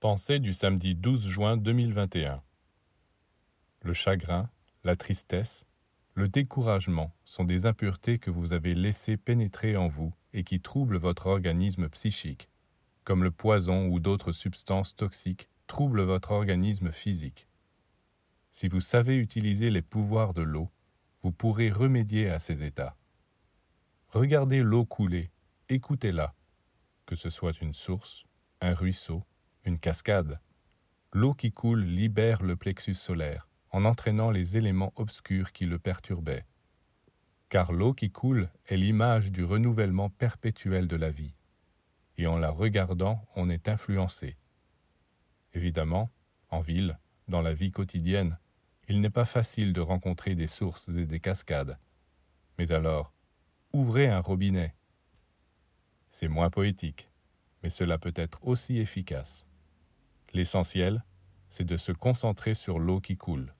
Pensée du samedi 12 juin 2021. Le chagrin, la tristesse, le découragement sont des impuretés que vous avez laissées pénétrer en vous et qui troublent votre organisme psychique, comme le poison ou d'autres substances toxiques troublent votre organisme physique. Si vous savez utiliser les pouvoirs de l'eau, vous pourrez remédier à ces états. Regardez l'eau couler, écoutez-la, que ce soit une source, un ruisseau, une cascade. L'eau qui coule libère le plexus solaire en entraînant les éléments obscurs qui le perturbaient. Car l'eau qui coule est l'image du renouvellement perpétuel de la vie, et en la regardant on est influencé. Évidemment, en ville, dans la vie quotidienne, il n'est pas facile de rencontrer des sources et des cascades. Mais alors, ouvrez un robinet. C'est moins poétique, mais cela peut être aussi efficace. L'essentiel, c'est de se concentrer sur l'eau qui coule.